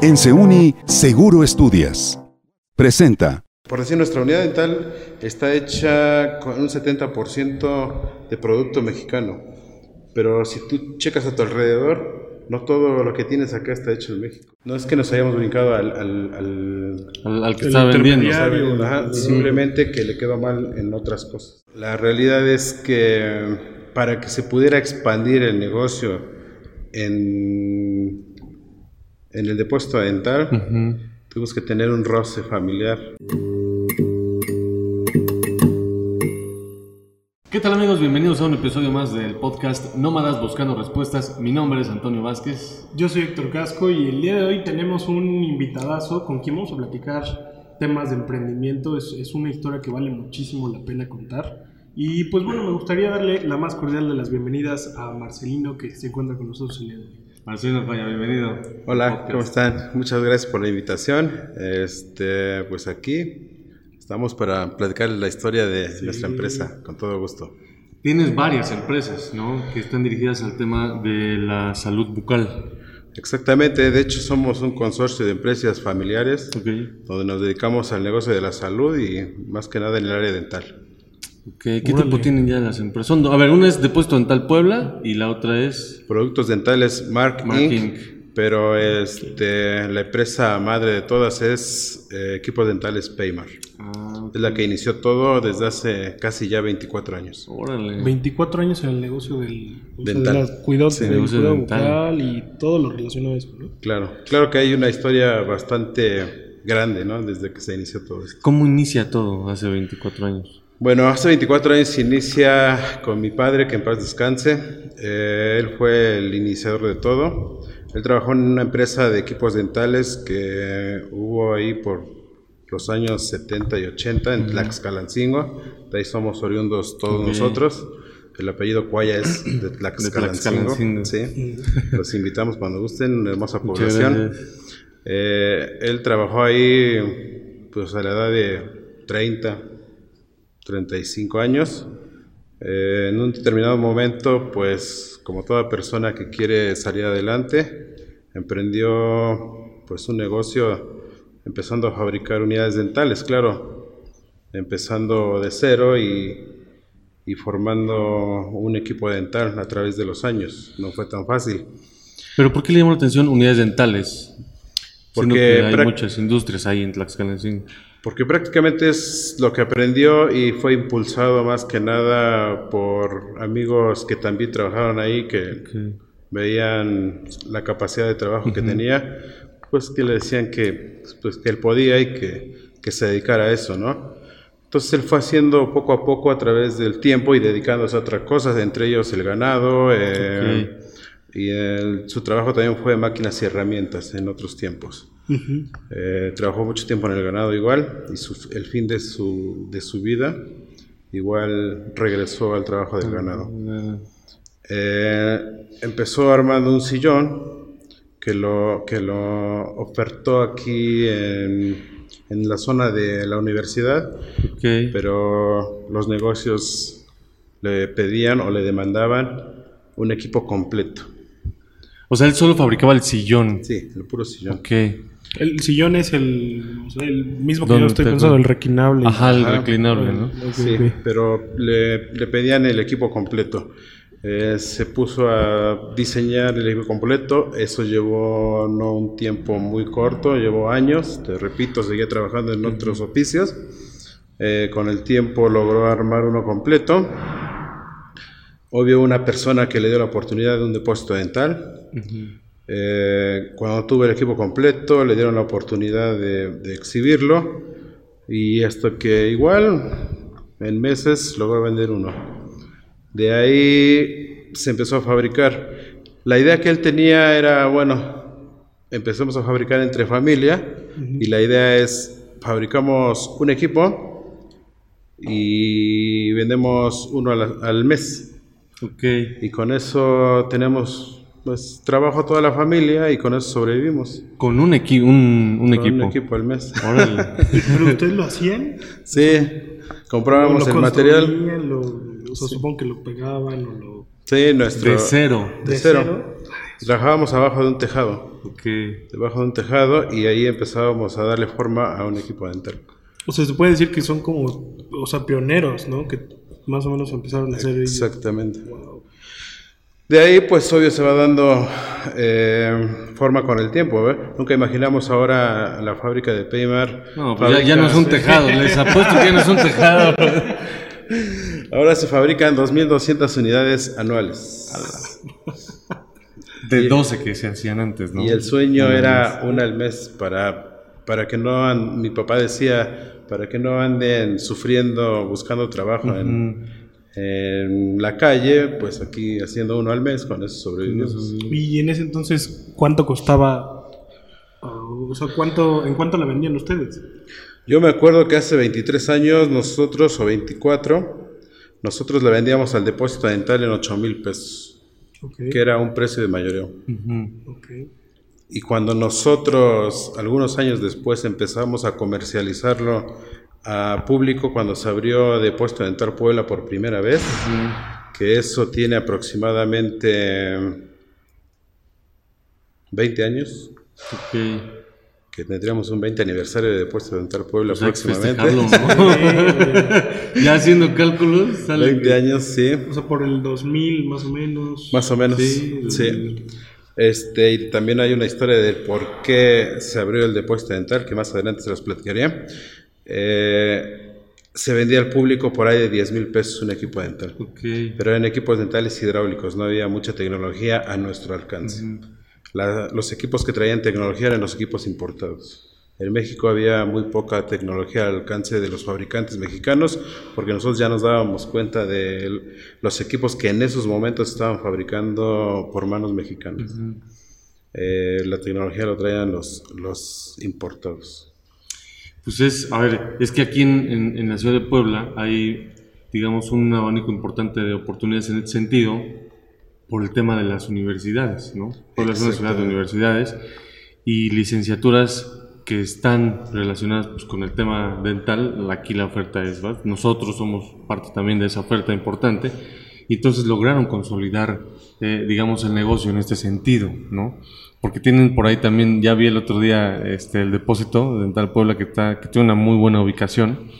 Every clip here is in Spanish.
En Seuni, Seguro Estudias. Presenta. Por decir, nuestra unidad dental está hecha con un 70% de producto mexicano. Pero si tú checas a tu alrededor, no todo lo que tienes acá está hecho en México. No es que nos hayamos brincado al, al, al, Al, al que está vendiendo. simplemente que le quedó mal en otras cosas. La realidad es que para que se pudiera expandir el negocio en, en el depósito dental, tuvimos que tener un roce familiar. ¿Qué tal amigos? Bienvenidos a un episodio más del podcast Nómadas Buscando Respuestas. Mi nombre es Antonio Vázquez. Yo soy Héctor Casco y el día de hoy tenemos un invitadazo con quien vamos a platicar temas de emprendimiento. Es, es una historia que vale muchísimo la pena contar. Y pues bueno, me gustaría darle la más cordial de las bienvenidas a Marcelino que se encuentra con nosotros el día de hoy. Marcelino Falla, bienvenido. Hola. ¿cómo están? Muchas gracias por la invitación. Este, pues aquí estamos para platicar la historia de nuestra empresa, con todo gusto. Tienes varias empresas, ¿no? Que están dirigidas al tema de la salud bucal. Exactamente, de hecho somos un consorcio de empresas familiares donde nos dedicamos al negocio de la salud y más que nada en el área dental. Ok, ¿Qué tiempo tienen ya las empresas? Son a ver, una es Depósito Dental Puebla y la otra es... Productos dentales Mark, Mark Inc., Inc. pero este, la empresa madre de todas es eh, Equipos Dentales Paymar. Ah, Es la que inició todo desde hace casi ya 24 años. órale. 24 años en el negocio del o sea, Dental. de la cuidado, Sí, del negocio cuidado dental. bucal y todo lo relacionado a eso. ¿no? Claro, claro que hay una historia bastante grande, ¿no? Desde que se inició todo esto. ¿Cómo inicia todo hace 24 años? Bueno, hace 24 años inicia con mi padre, que en paz descanse. Eh, él fue el iniciador de todo. Él trabajó en una empresa de equipos dentales que hubo ahí por los años 70 y 80 en Tlaxcalancingo. De ahí somos oriundos todos Ok. nosotros. El apellido Cuaya es de Tlaxcalancingo. Tlaxcalancingo. Sí. Los invitamos cuando gusten, una hermosa población. Eh, él trabajó ahí pues a la edad de 30, 35 años. Eh, en un determinado momento, pues como toda persona que quiere salir adelante, emprendió pues un negocio empezando a fabricar unidades dentales, claro, empezando de cero y, y formando un equipo dental a través de los años. No fue tan fácil. ¿Pero por qué le llamó la atención unidades dentales? Porque que hay muchas industrias ahí en Tlaxcalancingo. Porque prácticamente es lo que aprendió y fue impulsado más que nada por amigos que también trabajaron ahí, que veían la capacidad de trabajo que tenía, pues que le decían que, pues, que él podía y que, que se dedicara a eso, ¿no? Entonces él fue haciendo poco a poco a través del tiempo y dedicándose a otras cosas, entre ellos el ganado, eh, y el- su trabajo también fue máquinas y herramientas en otros tiempos. Eh, trabajó mucho tiempo en el ganado igual y su- el fin de su, de su vida igual regresó al trabajo del ganado. Eh, empezó armando un sillón que lo, que lo ofertó aquí en, en la zona de la universidad, pero los negocios le pedían o le demandaban un equipo completo. O sea, él solo fabricaba el sillón. Sí, el puro sillón. Ok. El sillón es el, o sea, el mismo que ¿Dónde yo estoy pensando, el reclinable. Ajá, el Ajá. reclinable, ¿no? Sí, pero le, le pedían el equipo completo. Eh, se puso a diseñar el equipo completo. Eso llevó no un tiempo muy corto, llevó años. Te repito, seguía trabajando en otros oficios. Eh, con el tiempo logró armar uno completo. Obvio, una persona que le dio la oportunidad de un depósito dental. Eh, cuando tuve el equipo completo, le dieron la oportunidad de, de exhibirlo. Y esto que igual en meses logró vender uno. De ahí se empezó a fabricar. La idea que él tenía era, bueno, empezamos a fabricar entre familia y la idea es, fabricamos un equipo y vendemos uno al, al mes. Ok. Y con eso tenemos pues trabajo a toda la familia y con eso sobrevivimos. Con un, equi un, un Con equipo. Un equipo al mes. Órale. ¿Pero ustedes lo hacían? sí, comprábamos ¿O lo el material. Lo, o sea, supongo que lo pegaban o lo... Sí, nuestro. De cero. De cero. Trabajábamos abajo de un tejado, Ok. debajo de un tejado y ahí empezábamos a darle forma a un equipo dental. O sea, se puede decir que son como, o sea, pioneros, ¿no? Que más o menos empezaron a hacer ellos. De ahí, pues obvio, se va dando eh, forma con el tiempo. ¿ve? Nunca imaginamos ahora la fábrica de Paymar. No, pues ya, ya no es un tejado, les apuesto que ya no es un tejado. Ahora se fabrican 2.200 unidades anuales. De 12 que se hacían antes, ¿no? Y el sueño No era una al mes para, para que no, mi papá decía, para que no anden sufriendo, buscando trabajo en, en la calle, pues aquí haciendo uno al mes, con eso sobrevivimos. Y en ese entonces, ¿cuánto costaba? uh, o sea, ¿cuánto, ¿en cuánto la vendían ustedes? Yo me acuerdo que hace 23 años nosotros, o 24, nosotros le vendíamos al depósito dental en 8 mil pesos, Ok. que era un precio de mayoreo. Ujú. ok. Y cuando nosotros, algunos años después, empezamos a comercializarlo a público, cuando se abrió Depósito Dental Puebla por primera vez, que eso tiene aproximadamente 20 años, Ok. que tendríamos un 20 aniversario de Depósito Dental Puebla O sea, hay que próximamente. ¿no? ya haciendo cálculos, sale. 20 años, sí. O sea, por el 2000 más o menos. Más o menos. Sí, Sí. Este, y también hay una historia de por qué se abrió el depósito dental, que más adelante se los platicaría. Eh, se vendía al público por ahí de 10 mil pesos un equipo dental. Pero eran equipos dentales hidráulicos, no había mucha tecnología a nuestro alcance. La- los equipos que traían tecnología eran los equipos importados. En México había muy poca tecnología al alcance de los fabricantes mexicanos porque nosotros ya nos dábamos cuenta de el- los equipos que en esos momentos estaban fabricando por manos mexicanas. Eh, la tecnología lo traían los, los importados. Pues es, a ver, es que aquí en, en- en la ciudad de Puebla hay, digamos, un abanico importante de oportunidades en ese sentido por el tema de las universidades, ¿no? Puebla es una ciudad de universidades y licenciaturas que están relacionadas pues, con el tema dental. Aquí la oferta es, ¿va? nosotros somos parte también de esa oferta importante y entonces lograron consolidar, eh, digamos, el negocio en este sentido, ¿no? Porque tienen por ahí también, ya vi el otro día este, el depósito Dental Puebla que, está, que tiene una muy buena ubicación.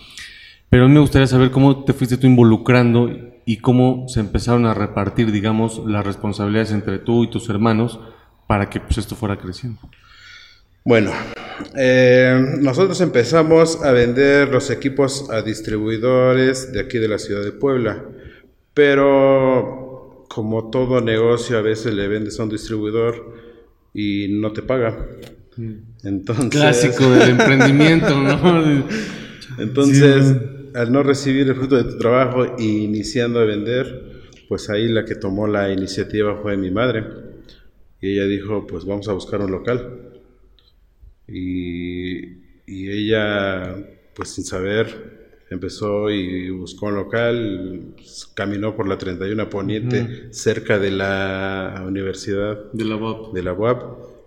Pero a mí me gustaría saber cómo te fuiste tú involucrando y cómo se empezaron a repartir, digamos, las responsabilidades entre tú y tus hermanos para que pues, esto fuera creciendo. Bueno, eh, nosotros empezamos a vender los equipos a distribuidores de aquí de la ciudad de Puebla, pero como todo negocio a veces le vendes a un distribuidor y no te paga. Entonces, Clásico del emprendimiento, ¿no? entonces al no recibir el fruto de tu trabajo e iniciando a vender, pues ahí la que tomó la iniciativa fue mi madre. Y ella dijo, pues vamos a buscar un local. Y, y ella, pues sin saber, empezó y buscó un local, pues, caminó por la 31 Poniente, cerca de la universidad De la UAP. de la UAP,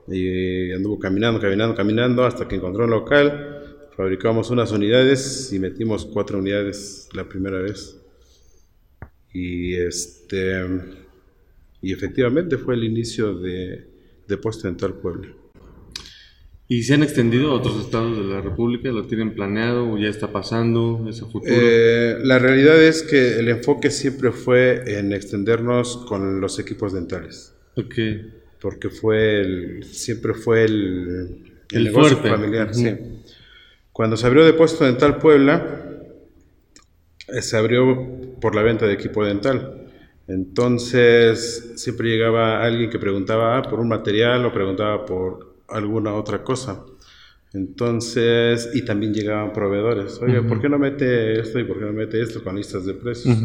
y anduvo caminando, caminando, caminando, hasta que encontró un local. Fabricamos unas unidades y metimos cuatro unidades la primera vez. Y este y efectivamente fue el inicio de Depósito Dental Puebla. ¿Y se han extendido a otros estados de la República? ¿Lo tienen planeado o ya está pasando? ¿Es futuro? Eh, la realidad es que el enfoque siempre fue en extendernos con los equipos dentales, ok. porque fue el, siempre fue el, el El negocio fuerte. familiar. Sí. Cuando se abrió Depósito Dental Puebla, eh, se abrió por la venta de equipo dental. Entonces, siempre llegaba alguien que preguntaba ah, por un material o preguntaba por alguna otra cosa. Entonces, y también llegaban proveedores. Oye, ¿por qué no mete esto y por qué no mete esto con listas de precios?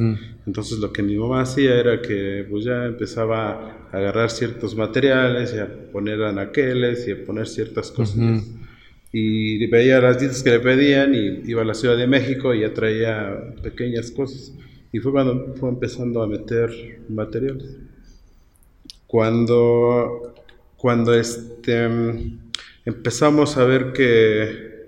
Entonces, lo que mi mamá hacía era que pues ya empezaba a agarrar ciertos materiales y a poner anaqueles y a poner ciertas cosas. Y veía las dietas que le pedían y iba a la Ciudad de México y ya traía pequeñas cosas. Y fue cuando fue empezando a meter materiales. Cuando, cuando este, empezamos a ver que,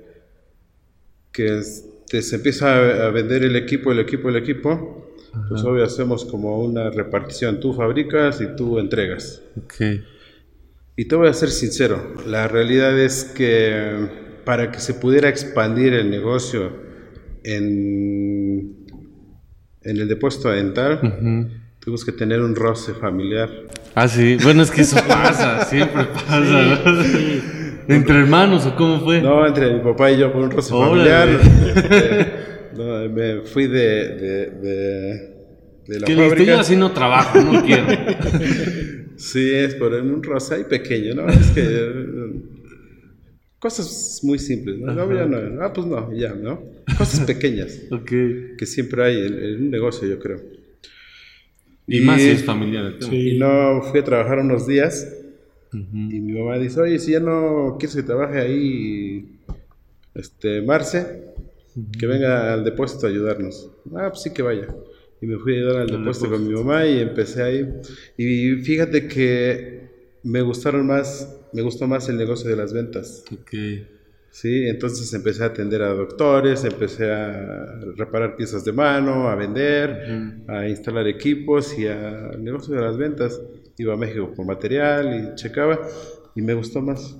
que este, se empieza a, a vender el equipo, el equipo, el equipo, pues obvio hacemos como una repartición. Tú fabricas y tú entregas. Ok. Y te voy a ser sincero, la realidad es que para que se pudiera expandir el negocio en, en el depósito dental, tuvimos que tener un roce familiar. Ah, sí. Bueno, es que eso pasa, siempre pasa. ¿no? ¿Entre hermanos o cómo fue? No, entre mi papá y yo por un roce familiar. No, me fui de, de, de, de la que fábrica. yo así no trabajo, no quiero. Sí, es por un roce ahí pequeño, ¿no? Es que cosas muy simples, ¿no? No, ya no, ah, pues no, ya, ¿no? Cosas pequeñas ok. que siempre hay en, en un negocio, yo creo. Y, más si es familiar. el tema. Sí. Y no fui a trabajar unos días y mi mamá dice, oye, si ya no quieres que trabaje ahí, este, Marce, que venga al depósito a ayudarnos. Ah, pues sí que vaya. Y me fui a ayudar al Al depósito con mi depósito. mamá y empecé ahí. Y fíjate que me gustaron más, me gustó más el negocio de las ventas. Ok. Sí, entonces empecé a atender a doctores, empecé a reparar piezas de mano, a vender, a instalar equipos y al negocio de las ventas. Iba a México con material y checaba y me gustó más.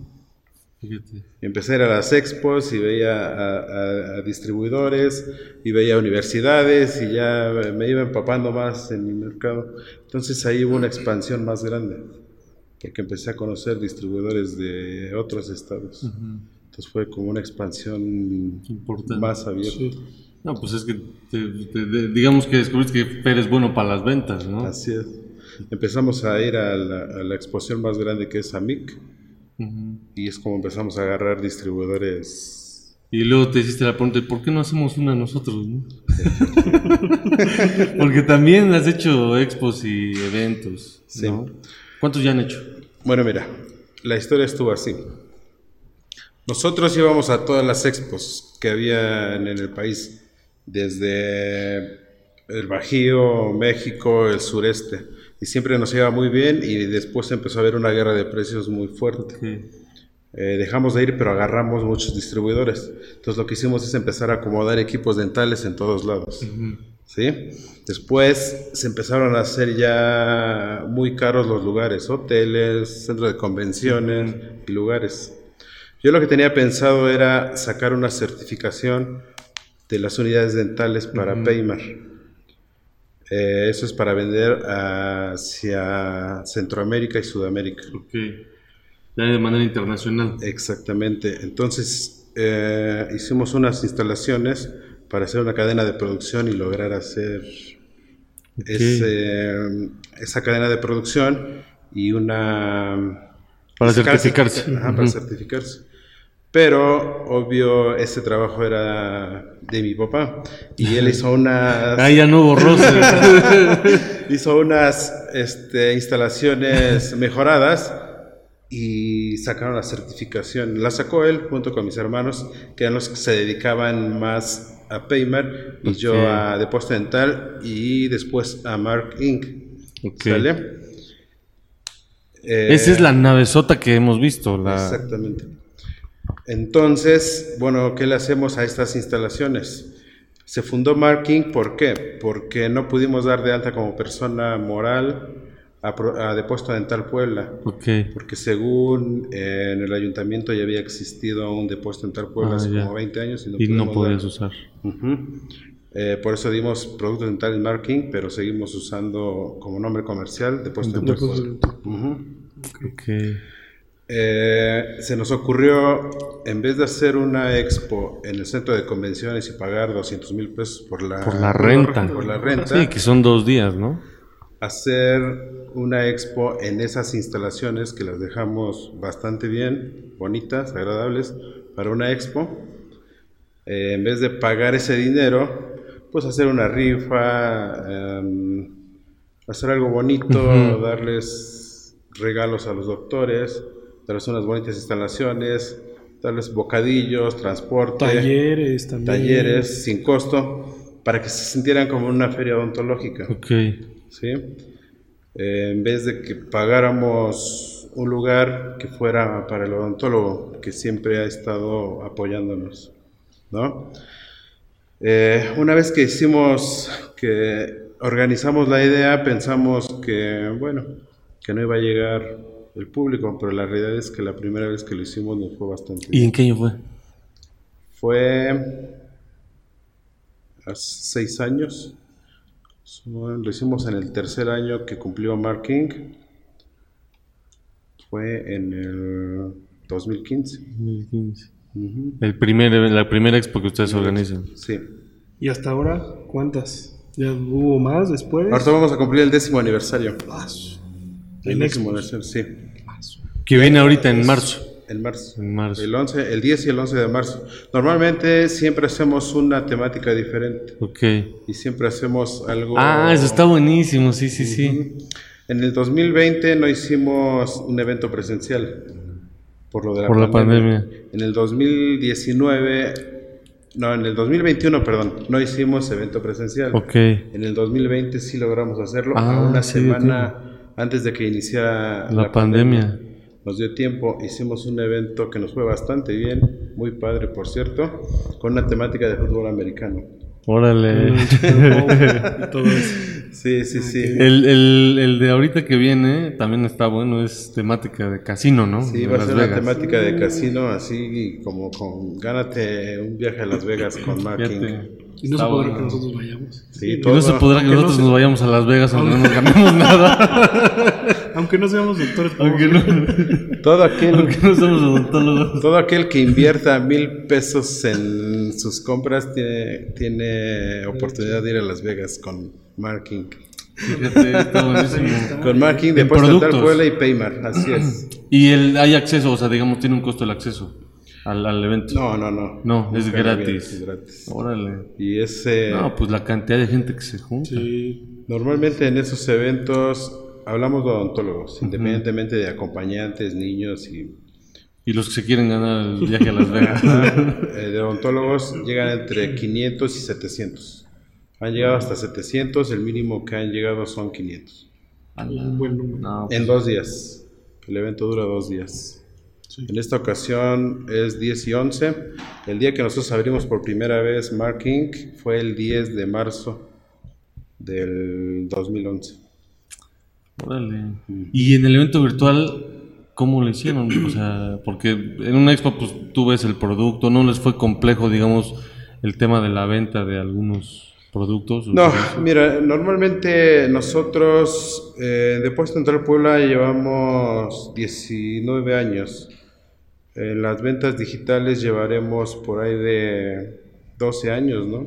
Fíjate. Empecé a ir a las expos y veía a, a- a distribuidores y veía universidades y ya me iba empapando más en mi mercado. Entonces ahí hubo una expansión más grande, porque empecé a conocer distribuidores de otros estados. Entonces fue como una expansión Importante. más abierta. No, pues es que te- digamos que descubriste que eres bueno para las ventas, ¿no? Así es. Empezamos a ir a la, a la exposición más grande que es AMIC y es como empezamos a agarrar distribuidores. Y luego te hiciste la pregunta, ¿por qué no hacemos una nosotros? no? Porque también has hecho expos y eventos, Sí. ¿no? ¿Cuántos ya han hecho? Bueno, mira, la historia estuvo así. Nosotros íbamos a todas las expos que había en el país, desde el Bajío, México, el sureste, y siempre nos iba muy bien y después empezó a haber una guerra de precios muy fuerte. Eh, dejamos de ir, pero agarramos muchos distribuidores. Entonces lo que hicimos es empezar a acomodar equipos dentales en todos lados. ¿Sí? Después se empezaron a hacer ya muy caros los lugares, hoteles, centros de convenciones y lugares. Yo lo que tenía pensado era sacar una certificación de las unidades dentales para Paymar. Eh, eso es para vender hacia Centroamérica y Sudamérica. Ok. Ya de manera internacional. Exactamente. Entonces eh, hicimos unas instalaciones para hacer una cadena de producción y lograr hacer ese- esa cadena de producción y una... Para certificarse. Ajá, para certificarse. Pero, obvio, ese trabajo era de mi papá. Y él hizo unas... Ah, ya no roces. hizo unas este, instalaciones mejoradas y sacaron la certificación. La sacó él junto con mis hermanos, que eran los que se dedicaban más a Paymer, y yo a Depósito Dental y después a Mark Inc. ¿Sale? Eh, Esa es la navezota que hemos visto. La... Exactamente. Entonces, bueno, ¿qué le hacemos a estas instalaciones? Se fundó Marking, ¿por qué? Porque no pudimos dar de alta como persona moral a, a Depósito Dental Puebla. Ok. Porque según eh, en el ayuntamiento ya había existido un depósito dental Puebla Ah, hace ya. como 20 años y no, Y no podías dar. usar. Ujú. Eh, por eso dimos producto dental en Marking, pero seguimos usando como nombre comercial Depósito Dental Puebla. Ujú. Ok. Eh, se nos ocurrió, en vez de hacer una expo en el centro de convenciones y pagar 200 mil pesos por la, Por la renta. por la renta, Sí, que son dos días, ¿no? hacer una expo en esas instalaciones que las dejamos bastante bien, bonitas, agradables, para una expo. Eh, en vez de pagar ese dinero, pues hacer una rifa, em, hacer algo bonito, darles regalos a los doctores, darles unas bonitas instalaciones, darles bocadillos, transporte, Talleres también. talleres sin costo, para que se sintieran como una feria odontológica. Ok. ¿sí? Eh, en vez de que pagáramos un lugar que fuera para el odontólogo, que siempre ha estado apoyándonos, ¿no? Eh, una vez que hicimos, que organizamos la idea, pensamos que, bueno, que no iba a llegar el público, pero la realidad es que la primera vez que lo hicimos nos fue bastante ¿Y bien. en qué año fue? Fue hace seis años. Lo hicimos en el tercer año que cumplió Mark King. Fue en el 2015. 2015. Ujú. El primer, la primera expo que ustedes organizan. Sí. ¿Y hasta ahora cuántas? ¿Ya hubo más después? Ahorita vamos a cumplir el décimo aniversario. Ah, El aniversario, sí. Que viene ahorita en marzo. En marzo. En marzo. El 11, el 10 y el 11 de marzo. Normalmente siempre hacemos una temática diferente Ok. y siempre hacemos algo. Ah, eso está buenísimo, sí, sí, sí. En el 2020 no hicimos un evento presencial por lo de la, Por la pandemia. pandemia. En el 2019, no, en el 2021, perdón, no hicimos evento presencial. Ok. En el 2020 sí logramos hacerlo Ah, a una sí, semana antes de que iniciara La pandemia. Nos dio tiempo, hicimos un evento que nos fue bastante bien, muy padre por cierto, con una temática de fútbol americano. Órale. eso. Sí, sí, sí. El, el, el de ahorita que viene también está bueno, es temática de casino, ¿no? Sí, De va a ser una temática de casino, así como con gánate un viaje a Las Vegas con Mark King. Fíjate. Y no se podrá bueno. que nosotros vayamos. Sí, Y no se podrá que aunque no nosotros se- nos vayamos a Las Vegas aunque no nos ganemos nada. Aunque no seamos doctores, aunque, no, todo aquel aunque no somos odontólogos. Todo aquel que invierta mil pesos en sus compras tiene, tiene oportunidad de ir a Las Vegas con Marking. Fíjate, está buenísimo. Con Marking de Puebla y Paymar, así es. Y el, hay acceso, o sea, digamos, tiene un costo el acceso al, al evento. No, no, no. No, es gratis. es gratis. Órale. Y ese, No, pues la cantidad de gente que se junta. Sí. normalmente en esos eventos hablamos de odontólogos, independientemente de acompañantes, niños y Y los que se quieren ganar el viaje a Las Vegas. eh, de odontólogos llegan entre 500 y 700. Han llegado hasta 700, el mínimo que han llegado son 500. Un buen número. No, En dos días. El evento dura dos días. En esta ocasión es 10 y 11. El día que nosotros abrimos por primera vez Mark Inc. fue el 10 de marzo del 2011. Órale. Y en el evento virtual, ¿cómo lo hicieron? O sea, porque en una expo, pues tú ves el producto, ¿no les fue complejo, digamos, el tema de la venta de algunos productos? No, mira, normalmente nosotros eh, de Puesto Central Puebla llevamos 19 años. En las ventas digitales llevaremos por ahí de 12 años, ¿no?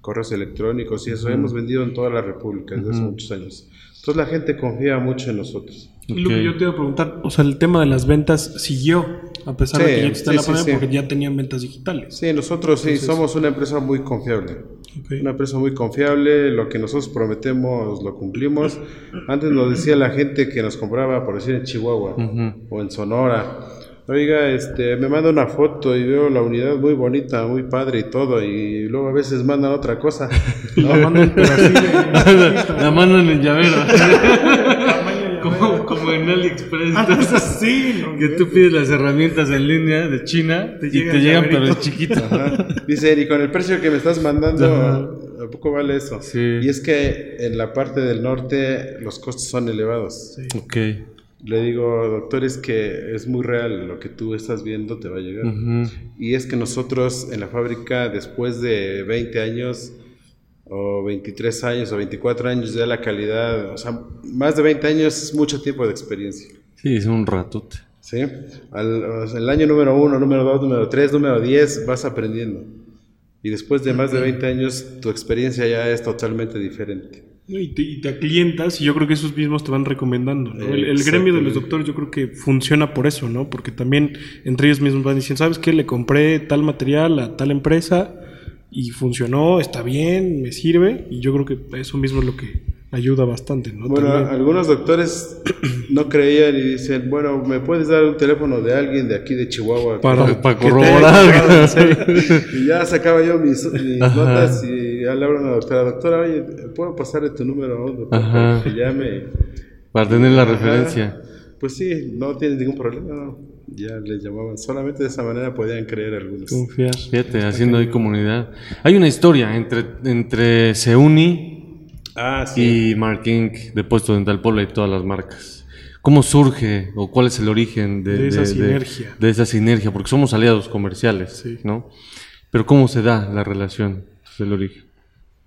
Correos electrónicos y eso. Hemos vendido en toda la República desde hace muchos años. Entonces la gente confía mucho en nosotros. Y Lo que yo te iba a preguntar, o sea, el tema de las ventas siguió, a pesar de que ya sí, la pandemia, sí. porque ya tenían ventas digitales. Sí, nosotros sí, somos una empresa muy confiable. Una empresa muy confiable, lo que nosotros prometemos lo cumplimos. Antes nos decía la gente que nos compraba, por decir, en Chihuahua o en Sonora. Oiga, este, me manda una foto y veo la unidad muy bonita, muy padre y todo, y luego a veces mandan otra cosa. La mandan, pero así de- la mano en el llavero. como, como en AliExpress. sí, no, que tú pides las herramientas en línea de China Te y te llegan, pero llaverito. es chiquito. Ajá. Dice, y con el precio que me estás mandando, ¿a poco vale eso? Sí. Y es que en la parte del norte los costos son elevados. Ok. Le digo, doctor, es que es muy real, lo que tú estás viendo te va a llegar. Ujú. Y es que nosotros en la fábrica, después de 20 años, o 23 años, o 24 años, ya la calidad, o sea, más de 20 años es mucho tiempo de experiencia. Sí, es un ratote. ¿Sí? Al, el año número 1, número 2, número 3, número 10, vas aprendiendo. Y después de más de 20 años, tu experiencia ya es totalmente diferente. Y te, y te aclientas y yo creo que esos mismos te van recomendando. ¿no? El, el gremio de los doctores yo creo que funciona por eso, ¿no? Porque también entre ellos mismos van diciendo, ¿sabes qué? Le compré tal material a tal empresa y funcionó, está bien, me sirve. Y yo creo que eso mismo es lo que ayuda bastante, ¿no? Bueno, También. algunos doctores no creían y dicen, bueno, ¿me puedes dar un teléfono de alguien de aquí de Chihuahua? Para- que- para corroborar. Y ya sacaba yo mis, mis notas y ya le hablo a una doctora, doctora, oye, ¿puedo pasarle tu número a un doctor Ajá. que llame? Para tener la Ajá. referencia. Pues sí, no tienes ningún problema, no. Ya les llamaban, solamente de esa manera podían creer algunos. Confiar. Fíjate, haciendo ahí comunidad. Hay una historia entre, entre Seuni Ah, sí. y Mark Inc. de Puesto Dental Puebla y todas las marcas. ¿Cómo surge o cuál es el origen de, De esa sinergia. De, esa sinergia? Porque somos aliados comerciales, Sí. ¿no? Pero ¿cómo se da la relación del origen?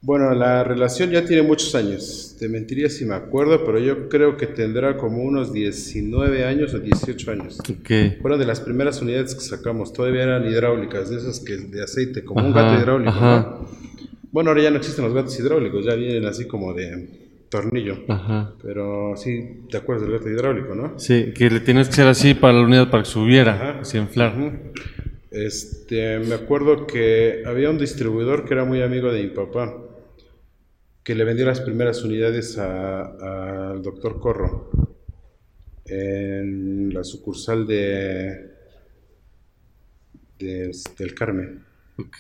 Bueno, la relación ya tiene muchos años. Te mentiría si me acuerdo, pero yo creo que tendrá como unos 19 años o 18 años. Ok. Fueron de las primeras unidades que sacamos. Todavía eran hidráulicas, de esas que de aceite, como un gato hidráulico. ajá. ¿no? Bueno, ahora ya no existen los gatos hidráulicos, ya vienen así como de tornillo. Ajá. Pero sí, te acuerdas del gato hidráulico, ¿no? Sí, que le tienes que hacer así para la unidad para que subiera, Ajá. así inflar. Este, me acuerdo que había un distribuidor que era muy amigo de mi papá, que le vendió las primeras unidades a- al doctor Corro en la sucursal de, de- del Carmen. Ok.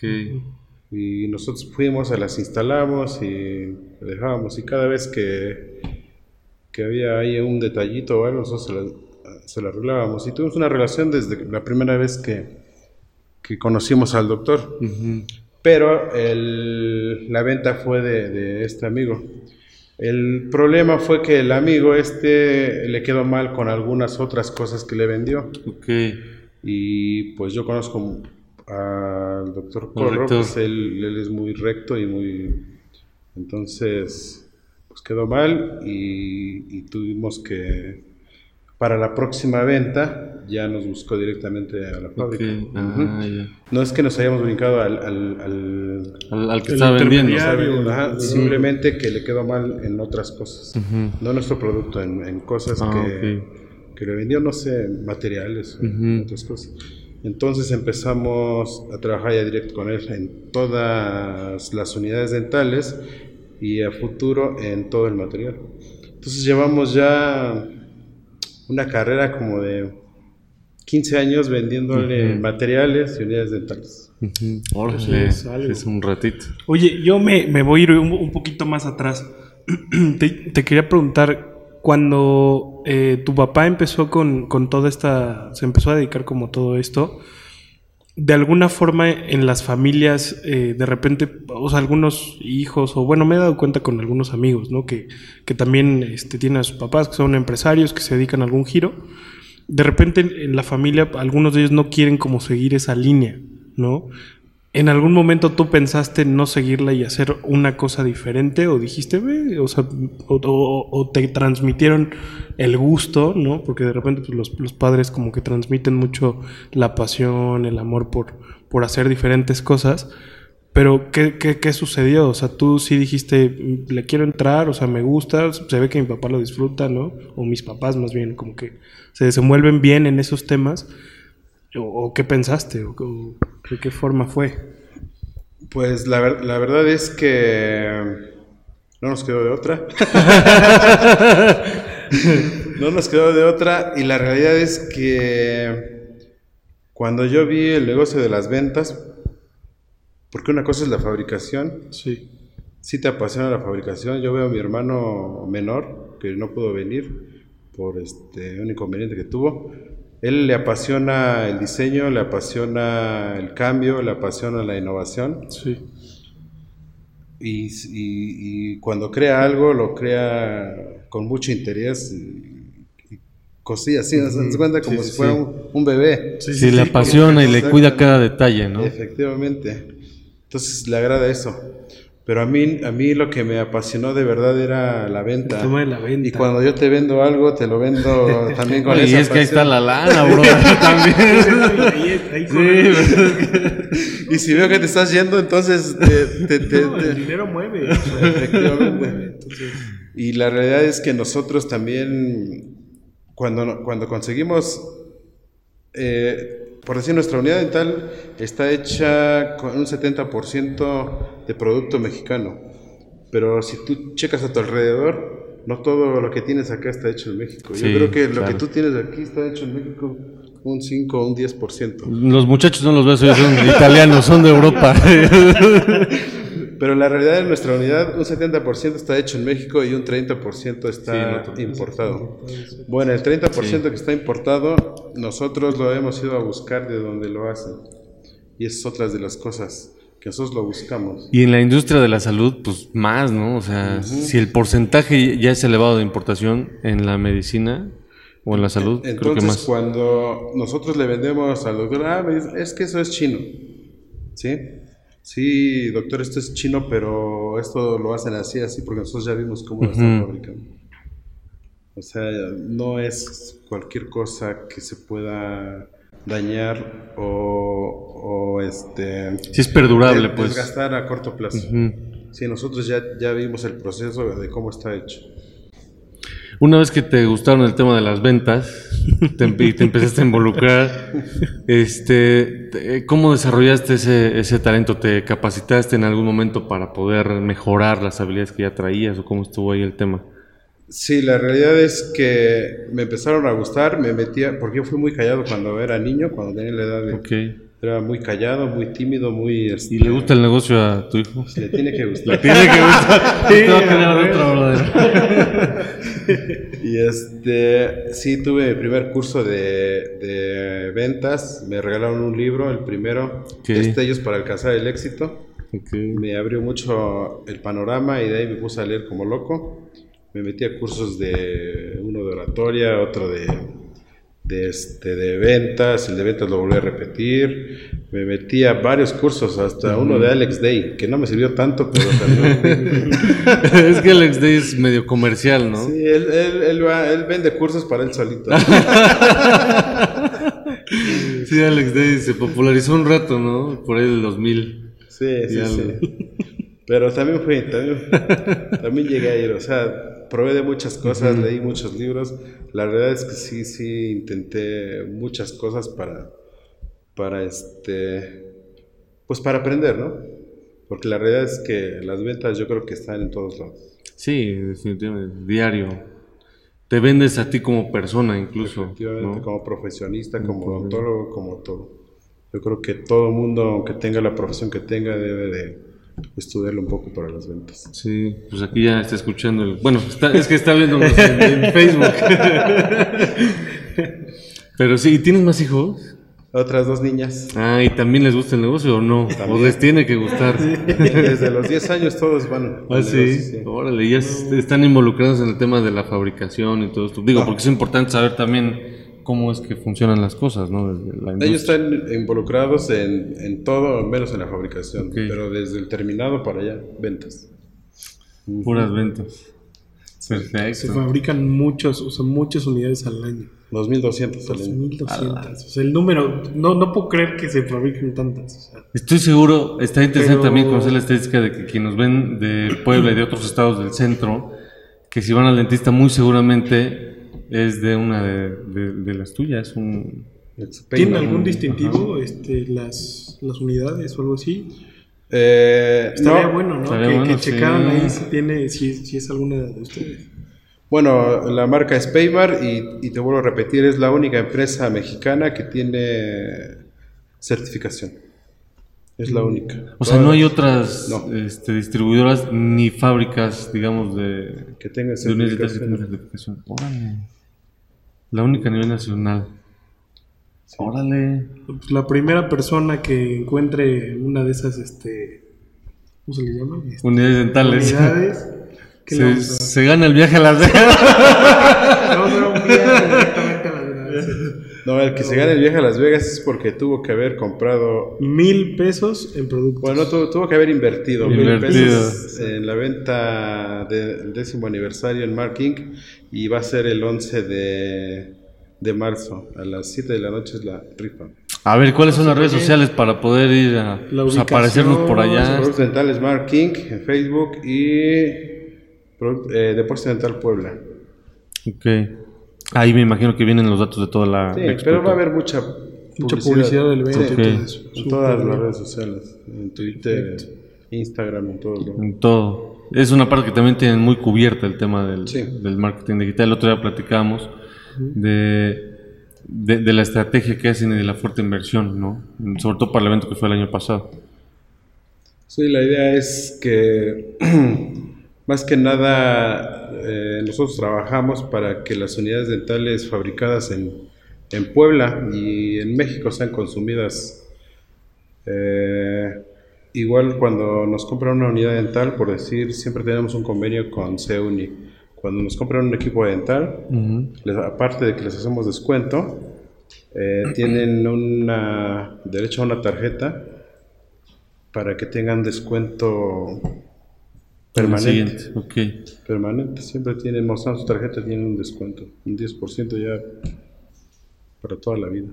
Y nosotros fuimos, se las instalamos y dejábamos. Y cada vez que, que había ahí un detallito o algo, nosotros se la, se la arreglábamos. Y tuvimos una relación desde la primera vez que, que conocimos al doctor. Pero el- la venta fue de, de este amigo. El problema fue que el amigo este le quedó mal con algunas otras cosas que le vendió. Ok. Y pues yo conozco al doctor Corro, pues él, él es muy recto y muy... Entonces, pues quedó mal y, y tuvimos que... Para la próxima venta ya nos buscó directamente a la fábrica. Ah. No es que nos hayamos brincado al... al- al- Al, al que estaba vendiendo. simplemente que le quedó mal en otras cosas. Ujú. No nuestro producto, en, en cosas Ah, que, que le vendió, no sé, materiales otras cosas. Entonces empezamos a trabajar ya directo con él en todas las unidades dentales y a futuro en todo el material. Entonces llevamos ya una carrera como de 15 años vendiéndole Ujú. materiales y unidades dentales. Ujú. Eso Órale, es es un ratito. Oye, yo me, me voy a ir un, un poquito más atrás. te, te quería preguntar, cuando eh, tu papá empezó con, con toda esta, se empezó a dedicar como todo esto, de alguna forma en las familias, eh, de repente, o sea, algunos hijos, o bueno, me he dado cuenta con algunos amigos, ¿no? Que, que también este, tienen a sus papás, que son empresarios, que se dedican a algún giro. De repente en, en la familia, algunos de ellos no quieren como seguir esa línea, ¿no? ¿En algún momento tú pensaste no seguirla y hacer una cosa diferente? ¿O dijiste, ve, o o te transmitieron el gusto, ¿no? Porque de repente pues, los, los padres como que transmiten mucho la pasión, el amor por, por hacer diferentes cosas. Pero, ¿qué, qué, qué sucedió? O sea, tú sí dijiste, "Mm, le quiero entrar, o sea, me gusta, se ve que mi papá lo disfruta, ¿no? O mis papás más bien, como que se desenvuelven bien en esos temas. ¿O, o qué pensaste? ¿O, o de qué forma fue? Pues la, ver- la verdad es que no nos quedó de otra. no nos quedó de otra y la realidad es que cuando yo vi el negocio de las ventas, porque una cosa es la fabricación, Sí. si te apasiona la fabricación, yo veo a mi hermano menor que no pudo venir por este un inconveniente que tuvo. Él le apasiona el diseño, le apasiona el cambio, le apasiona la innovación. Sí. Y, y- y cuando crea algo, lo crea con mucho interés y, cosillas así, ¿no? se cuenta como Sí, si sí, fuera sí. un, un bebé. Sí, Si le apasiona y le cuida cada detalle, ¿no? Efectivamente. Entonces le agrada eso. Pero a mí, a mí lo que me apasionó de verdad era la venta. El tema de la venta. Y cuando yo te vendo algo, te lo vendo también con y esa es que ahí está la lana, bro. También. corre. Y si veo que te estás yendo, entonces te, te- te- No, te- el dinero mueve. Efectivamente. Y la realidad es que nosotros también, cuando, cuando conseguimos, eh, por decir, nuestra unidad dental está hecha con un 70% de producto mexicano. Pero si tú checas a tu alrededor, no todo lo que tienes acá está hecho en México. Sí, Yo creo que lo que tú tienes aquí está hecho en México un 5 o un 10%. Los muchachos no los ves, son italianos, son de Europa. Pero la realidad de nuestra unidad, un 70% está hecho en México y un 30% Sí, está todo. importado. Bueno, el 30% que está importado, nosotros lo hemos ido a buscar de donde lo hacen. Y es otras de las cosas que nosotros lo buscamos. Y en la industria de la salud, pues más, ¿no? O sea, si el porcentaje ya es elevado de importación en la medicina, o en la salud. Entonces, creo que más. cuando nosotros le vendemos ah, me dice, es que eso es chino. ¿Sí? Sí, doctor, esto es chino, pero esto lo hacen así, así, porque nosotros ya vimos cómo lo están Ujú. fabricando. O sea, no es cualquier cosa que se pueda dañar o, o, este Sí es perdurable, pues. desgastar a corto plazo. Ujú. Sí, nosotros ya, ya vimos el proceso de cómo está hecho. Una vez que te gustaron el tema de las ventas te, y te empezaste a involucrar, este, te- ¿cómo desarrollaste ese, ese talento? ¿Te capacitaste en algún momento para poder mejorar las habilidades que ya traías o cómo estuvo ahí el tema? Sí, la realidad es que me empezaron a gustar, me metía, porque yo fui muy callado cuando era niño, cuando tenía la edad de... Ok. Era muy callado, muy tímido, muy... este, ¿Y le gusta el negocio a tu hijo? Le tiene que gustar. Tiene que gustar. Quedar otro. Y este, sí, tuve mi primer curso de, de ventas, me regalaron un libro, el primero, Ok. Destellos para alcanzar el éxito. Me abrió mucho el panorama y de ahí me puse a leer como loco. Me metí a cursos de uno de oratoria, otro de, de, este, de ventas, el de ventas lo volví a repetir. Me metí a varios cursos, hasta uno de Alex Day, que no me sirvió tanto, pero también... es que Alex Day es medio comercial, ¿no? Sí, él, él, él, va- él vende cursos para él solito. Sí, Alex Day se popularizó un rato, ¿no? Por ahí del 2000. Sí, sí, sí. Pero también fui, también, también llegué a ir, o sea, probé de muchas cosas, leí muchos libros. La verdad es que sí, sí, intenté muchas cosas para, para este, pues para aprender, ¿no? Porque la realidad es que las ventas yo creo que están en todos lados. Sí, definitivamente. Diario. Te vendes a ti como persona, incluso. Efectivamente, ¿no? como profesionista, como odontólogo, como todo. Yo creo que todo mundo, aunque tenga la profesión que tenga, debe de estudiarlo un poco para las ventas. Sí, pues aquí ya está escuchando. el- Bueno, está- es que está viéndonos en, en Facebook. Pero sí, ¿y ¿tienes más hijos? Otras dos niñas. Ah, ¿y también les gusta el negocio o no? ¿O les tiene que gustar? Desde los 10 años todos van. Ah, sí. negocio, sí. Órale, ya es- están involucrados en el tema de la fabricación y todo esto. Digo, porque es importante saber también cómo es que funcionan las cosas, ¿no? Desde la industria. Ellos están involucrados en, en todo, menos en la fabricación. Pero desde el terminado para allá, ventas. Puras ventas. Se Perfecto. fabrican muchos, o sea, muchas unidades al año. 2200 al año. 1200. O sea, el número, no, no puedo creer que se fabriquen tantas. o sea. Estoy seguro, está interesante Pero- también conocer la estadística de que quienes nos ven de Puebla y de otros estados del centro, que si van al dentista muy seguramente es de una de, de- de las tuyas. Un... ¿Tienen algún distintivo este, las, las unidades o algo así? Eh, Estaría no, bueno, ¿no? Estaría que, bueno, que checaran sí. ahí si, tiene, si, si es alguna de ustedes. Bueno, la marca es Paymar y, y te vuelvo a repetir, es la única empresa mexicana que tiene certificación. Es la única. O sea, no hay otras No. este, distribuidoras ni fábricas, digamos, de, que tengan de unidades de certificación. La única a nivel nacional. Órale. Pues la primera persona que encuentre una de esas, este, ¿cómo se le llama? Este, Unidades dentales. unidades. ¿qué le Se, se gana el viaje a Las Vegas. Vamos a un viaje directamente a las unidades. No, el que se gane el viaje a Las Vegas es porque tuvo que haber comprado Mil pesos en productos. Bueno, tuvo, tuvo que haber invertido mil pesos en la venta del décimo aniversario en Mark Inc. y va a ser el 11 de, de marzo. A las 7 de la noche es la rifa. A ver, ¿cuáles son las redes sociales para poder ir a La pues, aparecernos por allá? Productos Dentales Mark Inc. en Facebook y eh, Deportes Dental Puebla. Ok. Ahí me imagino que vienen los datos de toda la Sí, expo. pero va a haber mucha Mucha publicidad del evento Sí. y todo eso. En todas las redes sociales, en Twitter, Instagram, en todo. lo- En todo. Es una parte que también tienen muy cubierta el tema del, Sí. del marketing digital. El otro día platicábamos de, de, de la estrategia que hacen y de la fuerte inversión, ¿no? Sobre todo para el evento que fue el año pasado. Sí, la idea es que más que nada eh, nosotros trabajamos para que las unidades dentales fabricadas en, en Puebla y en México sean consumidas. Eh, igual cuando nos compran una unidad dental, por decir, siempre tenemos un convenio con CEUNI. Cuando nos compran un equipo dental, les- aparte de que les hacemos descuento, eh, tienen una derecho a una tarjeta para que tengan descuento permanente. Siguiente, ok. Permanente, siempre tienen, mostrando su tarjeta, tienen un descuento, un 10% ya para toda la vida.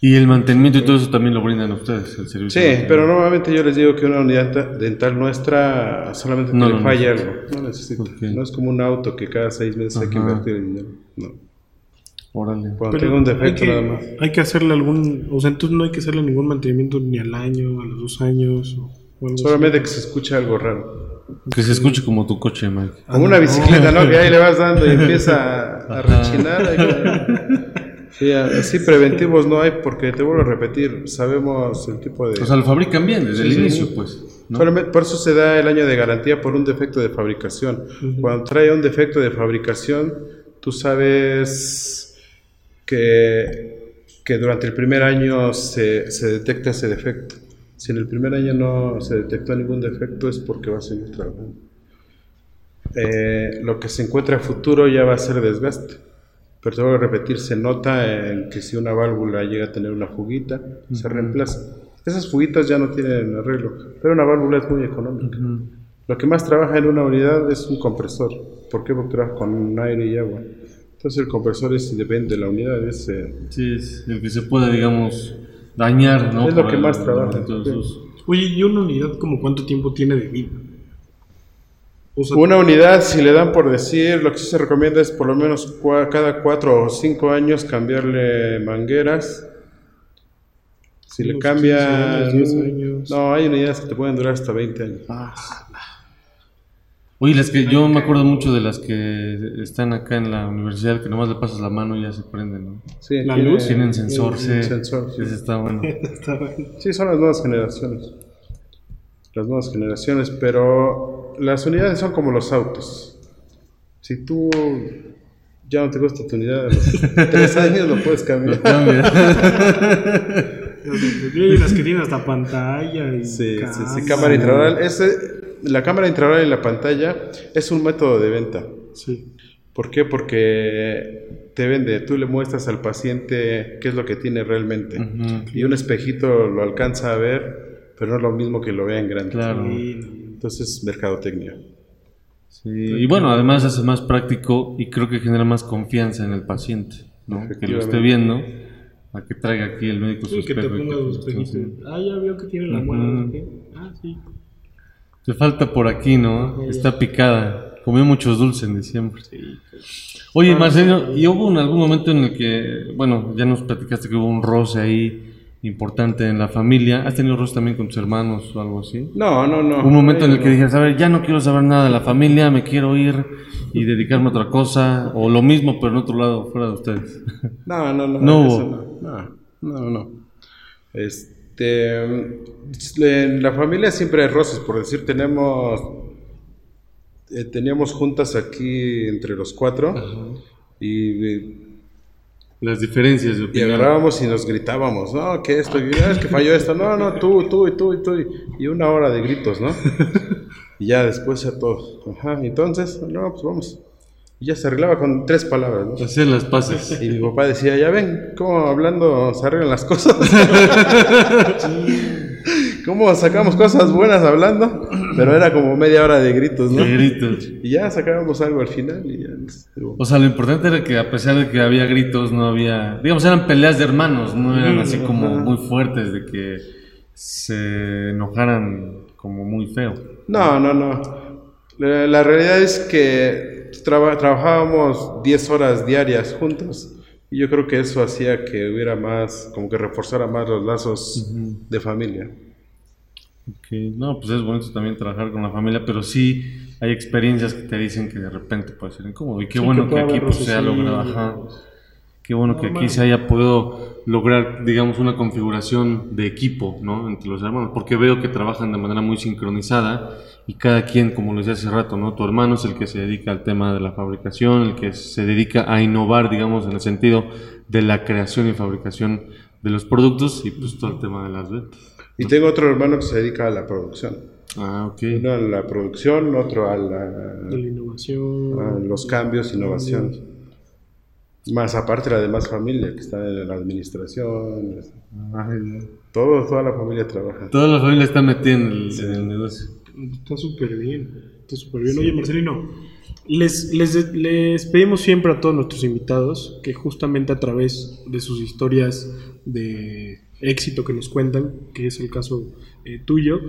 Y el mantenimiento y todo eso también lo brindan ustedes, el servicio. Sí, pero normalmente yo les digo que una unidad ta- dental nuestra solamente que No le necesita. algo, no necesita. No es como un auto que cada seis meses hay que invertir el dinero. No. Órale. Cuando Pero tenga un hay defecto que, nada más. hay que hacerle algún, o sea, entonces no hay que hacerle ningún mantenimiento ni al año, a los dos años o, o algo así. Solamente que se escuche algo raro. Que se escuche como tu coche, Mike. Como una bicicleta, ¿no? Que ahí le vas dando y empieza a, rechinar. Sí, así preventivos no hay porque te vuelvo a repetir, sabemos el tipo de... O sea, lo fabrican bien desde el inicio, pues. ¿no? Solamente- por eso se da el año de garantía por un defecto de fabricación. Cuando trae un defecto de fabricación, tú sabes que, que durante el primer año se, se detecta ese defecto. Si en el primer año no se detectó ningún defecto es porque va a seguir trabajando. Eh, lo que se encuentra a futuro ya va a ser desgaste. Pero te voy a repetir, se nota en que si una válvula llega a tener una fuguita, se reemplaza. Esas fuguitas ya no tienen arreglo, pero una válvula es muy económica. Lo que más trabaja en una unidad es un compresor. ¿Por qué? Porque trabaja con aire y agua. Entonces el compresor es depende de la unidad, es, eh, Sí, es el que se pueda, digamos, dañar, ¿no? Es lo que el- más trabaja, entonces, sí. Oye, ¿y una unidad como cuánto tiempo tiene de vida? O sea, Una unidad, si le dan por decir, lo que sí se recomienda es por lo menos cua- cada cuatro o cinco años cambiarle mangueras. Si le. 15 años, 10 años. No, hay unidades que te pueden durar hasta 20 años. Oye, las que yo me acuerdo mucho de las que están acá en la universidad, que nomás le pasas la mano y ya se prenden, ¿no? Sí, La tiene- luz Tienen sensor, sí. sensor, sí. Ese está bueno. está bueno. Sí, son las nuevas generaciones. Las nuevas generaciones, pero las unidades son como los autos. Si tú ya no te gusta tu unidad a los tres años, lo puedes cambiar. Y las que tienen hasta pantalla y Sí, sí, cámara. sí, cámara. Ese, la cámara intraoral en la pantalla es un método de venta. Sí. ¿Por qué? Porque te vende, tú le muestras al paciente qué es lo que tiene realmente. Y un espejito lo alcanza a ver, pero no es lo mismo que lo vea en grande. Claro. Entonces, mercadotecnia. Sí, y bueno, además hace más práctico y creo que genera más confianza en el paciente, ¿no? Que lo esté viendo, a que traiga aquí el médico su Sí, que te espejo y ponga que- los espejitos. sí. Ah, ya veo que tiene la. ¿qué? Ah, sí. Te falta por aquí, ¿no? Está picada. Comió muchos dulces en diciembre. Oye, Marcelo, ¿y hubo en algún momento en el que, bueno, ya nos platicaste que hubo un roce ahí importante en la familia? ¿Has tenido roce también con tus hermanos o algo así? No, no, no. Un momento en el que dijeras, a ver, ya no quiero saber nada de la familia, me quiero ir y dedicarme a otra cosa, o lo mismo, pero en otro lado, fuera de ustedes. No, no, no. No hubo. no. No, no, no. Este, en la familia siempre hay roces, por decir, tenemos, eh, teníamos juntas aquí entre los cuatro y, Las diferencias de y opinión. agarrábamos y nos gritábamos, no, que esto, y, "Ah, es que falló esto, no, no, tú, tú y tú y tú, y- y una hora de gritos, ¿no? Y ya después ya todos, ajá, entonces, no, pues vamos. Y ya se arreglaba con tres palabras, ¿no? Hacer las paces. Y mi papá decía, ya ven, cómo hablando se arreglan las cosas. cómo sacamos cosas buenas hablando. Pero era como media hora de gritos, ¿no? De gritos. Y ya sacábamos algo al final y ya. O sea, lo importante era que a pesar de que había gritos, no había... Digamos, eran peleas de hermanos, no eran así como muy fuertes, de que se enojaran como muy feo. No, no, no. La, la realidad es que traba- trabajábamos 10 horas diarias juntos. Y yo creo que eso hacía que hubiera más, como que reforzara más los lazos de familia. Ok, No, pues es bonito también trabajar con la familia, pero sí hay experiencias que te dicen que de repente puede ser incómodo. Y qué Sí, bueno que que, aquí pues, se ha roces, sí. logrado. ajá. Qué bueno que aquí se haya podido lograr, digamos, una configuración de equipo, ¿no? Entre los hermanos, porque veo que trabajan de manera muy sincronizada y cada quien, como lo decía hace rato, ¿no? Tu hermano es el que se dedica al tema de la fabricación, el que se dedica a innovar, digamos, en el sentido de la creación y fabricación de los productos y pues todo el tema de las ventas. Y tengo otro hermano que se dedica a la producción. Ah, ok. Uno a la producción, otro a, la la, innovación. a los cambios, innovación. Más aparte la demás familia que está en la administración. Todo, toda la familia trabaja. Toda la familia está metida en el, en el negocio. Está súper bien. Está súper bien. Oye, Marcelino, les, les, les pedimos siempre a todos nuestros invitados que justamente a través de sus historias de éxito que nos cuentan, que es el caso eh, tuyo,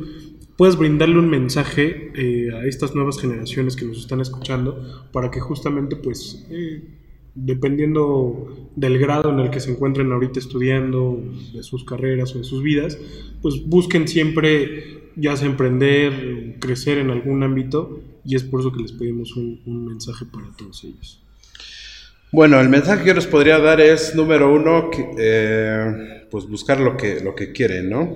puedas brindarle un mensaje eh, a estas nuevas generaciones que nos están escuchando para que justamente pues... eh, dependiendo del grado en el que se encuentren ahorita estudiando, de sus carreras o de sus vidas, pues busquen siempre ya sea emprender, crecer en algún ámbito y es por eso que les pedimos un, mensaje para todos ellos. Bueno, el mensaje que yo les podría dar es, número uno, eh, pues buscar lo que, lo que quieren, ¿no?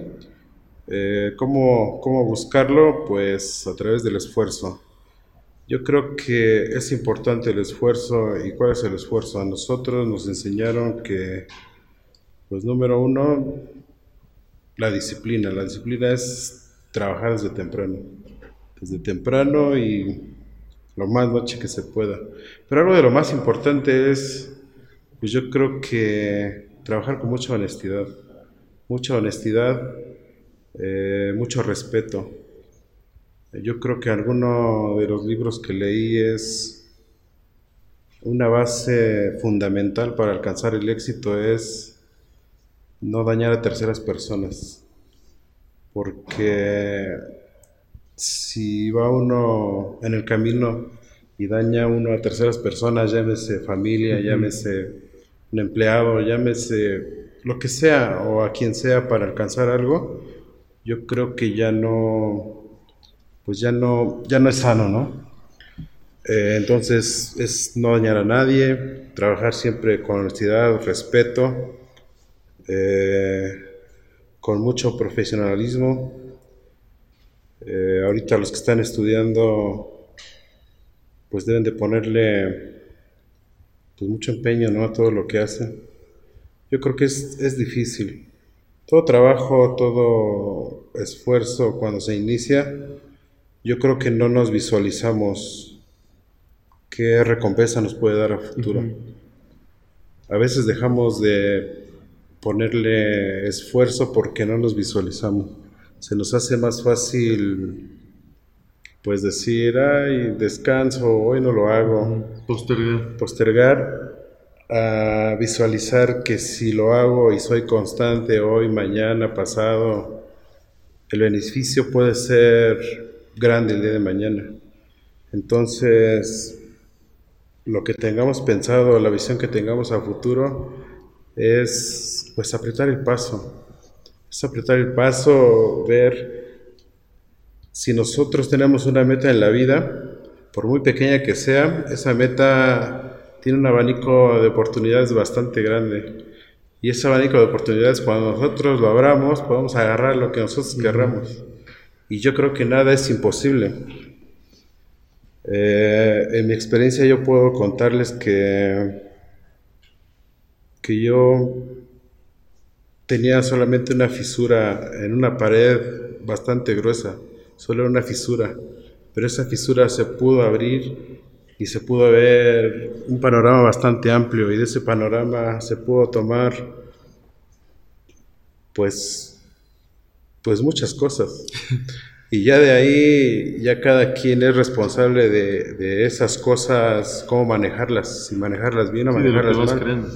Eh, ¿cómo, ¿Cómo buscarlo? Pues a través del esfuerzo. Yo creo que es importante el esfuerzo. ¿Y cuál es el esfuerzo? A nosotros nos enseñaron que, pues número uno, la disciplina. La disciplina es trabajar desde temprano. Desde temprano y lo más noche que se pueda. Pero algo de lo más importante es, pues yo creo que trabajar con mucha honestidad. Mucha honestidad, eh, mucho respeto. Yo creo que alguno de los libros que leí es una base fundamental para alcanzar el éxito es no dañar a terceras personas. Porque si va uno en el camino y daña uno a terceras personas, llámese familia, llámese un empleado, llámese lo que sea o a quien sea para alcanzar algo, yo creo que ya no, pues ya no, ya no es sano, ¿no? Eh, entonces es no dañar a nadie, trabajar siempre con honestidad, respeto, eh, con mucho profesionalismo. Eh, ahorita los que están estudiando, pues deben de ponerle pues mucho empeño, ¿no? A todo lo que hacen. Yo creo que es, es difícil. Todo trabajo, todo esfuerzo cuando se inicia, yo creo que no nos visualizamos qué recompensa nos puede dar a futuro. A veces dejamos de ponerle esfuerzo porque no nos visualizamos. Se nos hace más fácil pues decir, ay, descanso, hoy no lo hago. Postergar. Postergar a visualizar que si lo hago y soy constante hoy, mañana, pasado, el beneficio puede ser grande el día de mañana. Entonces, lo que tengamos pensado, la visión que tengamos a futuro es pues apretar el paso. Es apretar el paso, ver si nosotros tenemos una meta en la vida, por muy pequeña que sea, esa meta tiene un abanico de oportunidades bastante grande. Y ese abanico de oportunidades, cuando nosotros lo abramos, podemos agarrar lo que nosotros querramos. Y yo creo que nada es imposible. Eh, en mi experiencia yo puedo contarles que, que yo tenía solamente una fisura en una pared bastante gruesa, solo una fisura, pero esa fisura se pudo abrir y se pudo ver un panorama bastante amplio y de ese panorama se pudo tomar pues pues muchas cosas. Y ya de ahí, ya cada quien es responsable de, de esas cosas, cómo manejarlas, si manejarlas bien o Sí, manejarlas mal.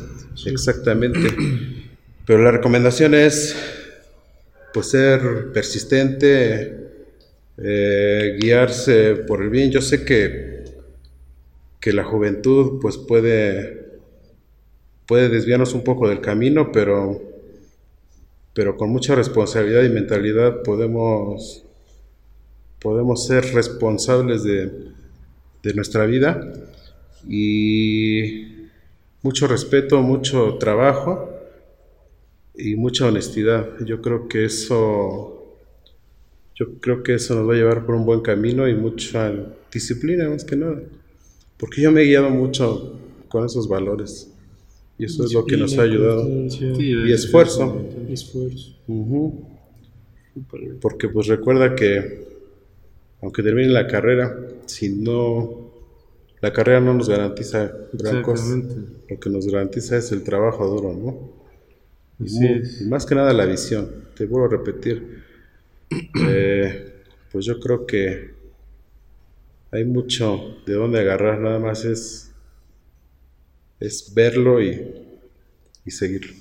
Exactamente. Pero la recomendación es, pues, ser persistente, eh, guiarse por el bien. Yo sé que, que la juventud, pues, puede, puede desviarnos un poco del camino, pero, pero con mucha responsabilidad y mentalidad podemos, podemos ser responsables de, de nuestra vida y mucho respeto, mucho trabajo y mucha honestidad. Yo creo que eso, yo creo que eso nos va a llevar por un buen camino y mucha disciplina más que nada. Porque yo me he guiado mucho con esos valores y eso es lo que nos ha ayudado. Y esfuerzo. Esfuerzo. Porque pues recuerda que aunque termine la carrera, si no, la carrera no nos garantiza gran cosa. Lo que nos garantiza es el trabajo duro, ¿no? Y más que nada la visión. Te vuelvo a repetir. Eh, pues yo creo que hay mucho de dónde agarrar, nada más es, es verlo y, y seguirlo.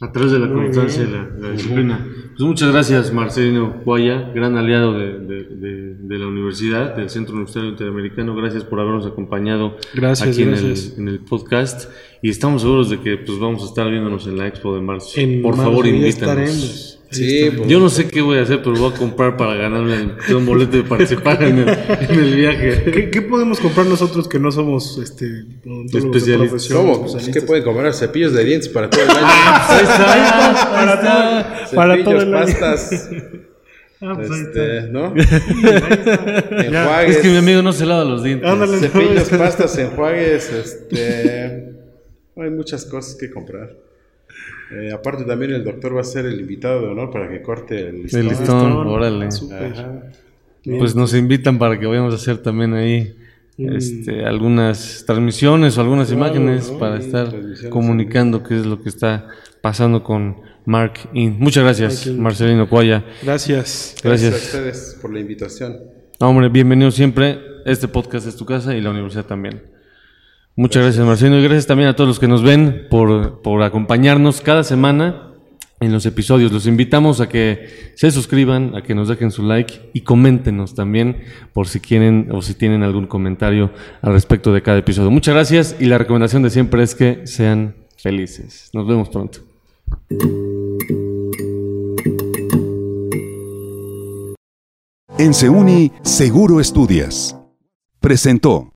A través de la constancia y la, la disciplina. Pues muchas gracias, Marcelino Guaya, gran aliado de, de- de- de la universidad, del Centro Universitario Interamericano. Gracias por habernos acompañado Gracias, aquí En, el, en el podcast. Y estamos seguros de que pues, vamos a estar viéndonos en la expo de marzo. En por marzo favor, invítanos. Sí, pues, Yo no sé qué voy a hacer, pero voy a comprar para ganarme un boleto de participar en el, en el viaje. ¿Qué, qué podemos comprar nosotros que no somos este, Especialistas. ¿Cómo? Pues, especialistas? ¿Qué pueden comer? Cepillos de dientes para todo el año. Está, ahí está. Para todo, para todo Cepillos, el año. pastas, Ah, pues ahí este, está. ¿no? Ahí está. Enjuagues. Es que mi amigo no se lava los dientes. Ándale. Cepillos, pastas, enjuagues, este... Hay muchas cosas que comprar. Eh, aparte también el doctor va a ser el invitado de honor para que corte el listón. El listón, órale. Ajá. Pues nos invitan para que vayamos a hacer también ahí este, algunas transmisiones o algunas imágenes ¿no? para Sí, estar comunicando qué es lo que está pasando con Mark In. Muchas gracias, Marcelino Cuaya. Gracias. Gracias a ustedes por la invitación. No, hombre, bienvenido siempre. Este podcast es tu casa y la universidad también. Muchas gracias, Marcelino, y gracias también a todos los que nos ven por, por acompañarnos cada semana en los episodios. Los invitamos a que se suscriban, a que nos dejen su like y coméntenos también por si quieren o si tienen algún comentario al respecto de cada episodio. Muchas gracias y la recomendación de siempre es que sean felices. Nos vemos pronto. En Seuni Seguro Estudias. Presentó.